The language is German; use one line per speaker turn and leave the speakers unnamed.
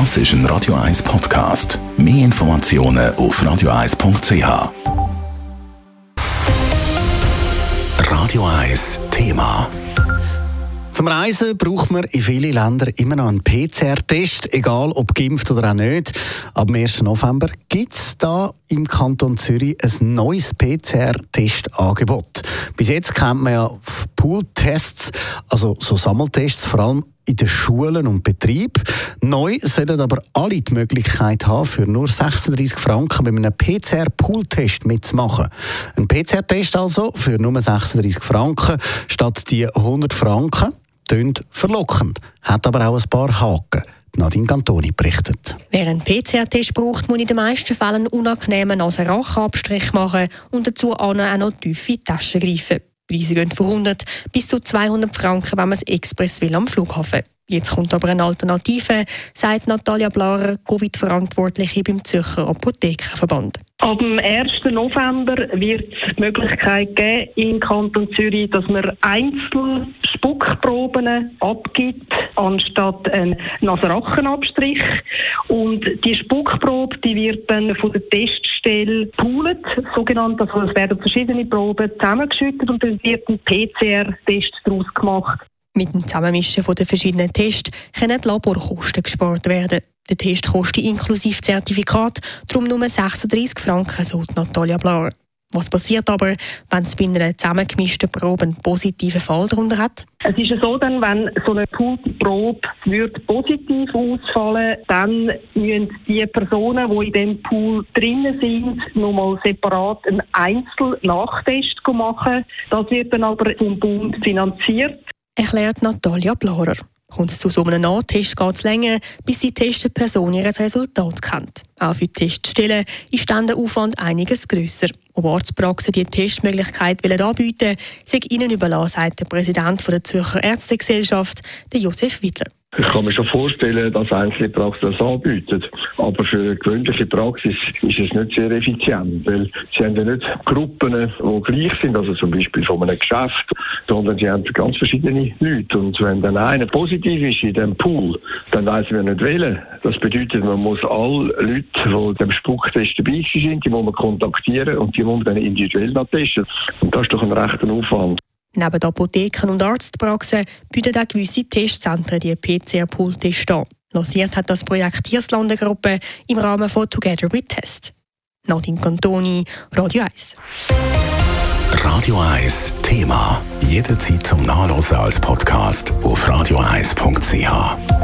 Das ist ein Radio 1 Podcast. Mehr Informationen auf radio1.ch. Radio 1 Thema.
Zum Reisen braucht man in vielen Ländern immer noch einen PCR-Test, egal ob geimpft oder auch nicht. Ab dem 1. November gibt es da im Kanton Zürich ein neues PCR-Testangebot. Bis jetzt kennt man ja Pool-Tests, also so Sammeltests, vor allem in den Schulen und Betrieben. Neu sollen aber alle die Möglichkeit haben, für nur 36 Franken bei einem PCR-Pool-Test mitzumachen. Ein PCR-Test also für nur 36 Franken statt die 100 Franken tönt verlockend, hat aber auch ein paar Haken. Nadine Cantoni berichtet.
Wer einen PCR-Test braucht, muss in den meisten Fällen einen unangenehmen Nasenrachenabstrich machen und dazu auch noch tief in die Tasche greifen. Preise gehen von 100 bis zu 200 Franken, wenn man es express will am Flughafen. Jetzt kommt aber eine Alternative, sagt Natalia Blarer, Covid-Verantwortliche beim Zürcher Apothekerverband.
Ab dem 1. November wird es die Möglichkeit geben, im Kanton Zürich, dass man einzeln Spuckproben abgibt, anstatt einen Nasenrachenabstrich. Und die Spuckprobe, die wird dann von der Teststelle poolet, sogenannt, also es werden verschiedene Proben zusammengeschüttet und dann wird ein PCR-Test daraus gemacht.
Mit dem Zusammenmischen der verschiedenen Tests können die Laborkosten gespart werden. Der Test kostet inklusive Zertifikat darum nur 36 Franken, so Natalia Blar. Was passiert aber, wenn es bei einer zusammengemischten Probe einen positiven Fall darunter hat?
Es ist so, dann, wenn so eine Poolprobe positiv ausfallen, dann müssen die Personen, die in dem Pool drinnen sind, nochmal separat einen Einzel-Nachtest machen. Das wird dann aber vom Bund finanziert
erklärt Natalia Blarer. Kommt es zu so einem Nahtest, geht es länger, bis die testete Person ihr Resultat kennt. Auch für die Teststellen ist dann der Aufwand einiges grösser. Ob Arztpraxen die Testmöglichkeit anbieten wollen, sei ihnen überlassen, sagt der Präsident der Zürcher Ärztegesellschaft, Josef Wittler.
Ich kann mir schon vorstellen, dass einzelne Praxen das anbieten. Aber für eine gewöhnliche Praxis ist es nicht sehr effizient, weil sie haben ja nicht Gruppen, die gleich sind, also zum Beispiel von einem Geschäft, sondern sie haben ganz verschiedene Leute. Und wenn dann einer positiv ist in diesem Pool, dann weiß man nicht wählen. Das bedeutet, man muss alle Leute, die dem Spucktest dabei sind, die muss man kontaktieren und die muss man dann individuell testen. Und das ist doch ein rechter Aufwand.
Neben Apotheken und Arztpraxen bieten auch gewisse Testzentren die PCR-Pool-Tests an. Lanciert hat das Projekt Tierslandengruppe im Rahmen von Together with Test. Nadine Cantoni, Radio 1.
Radio 1 Thema. Jederzeit zum Nachlesen als Podcast auf radio1.ch.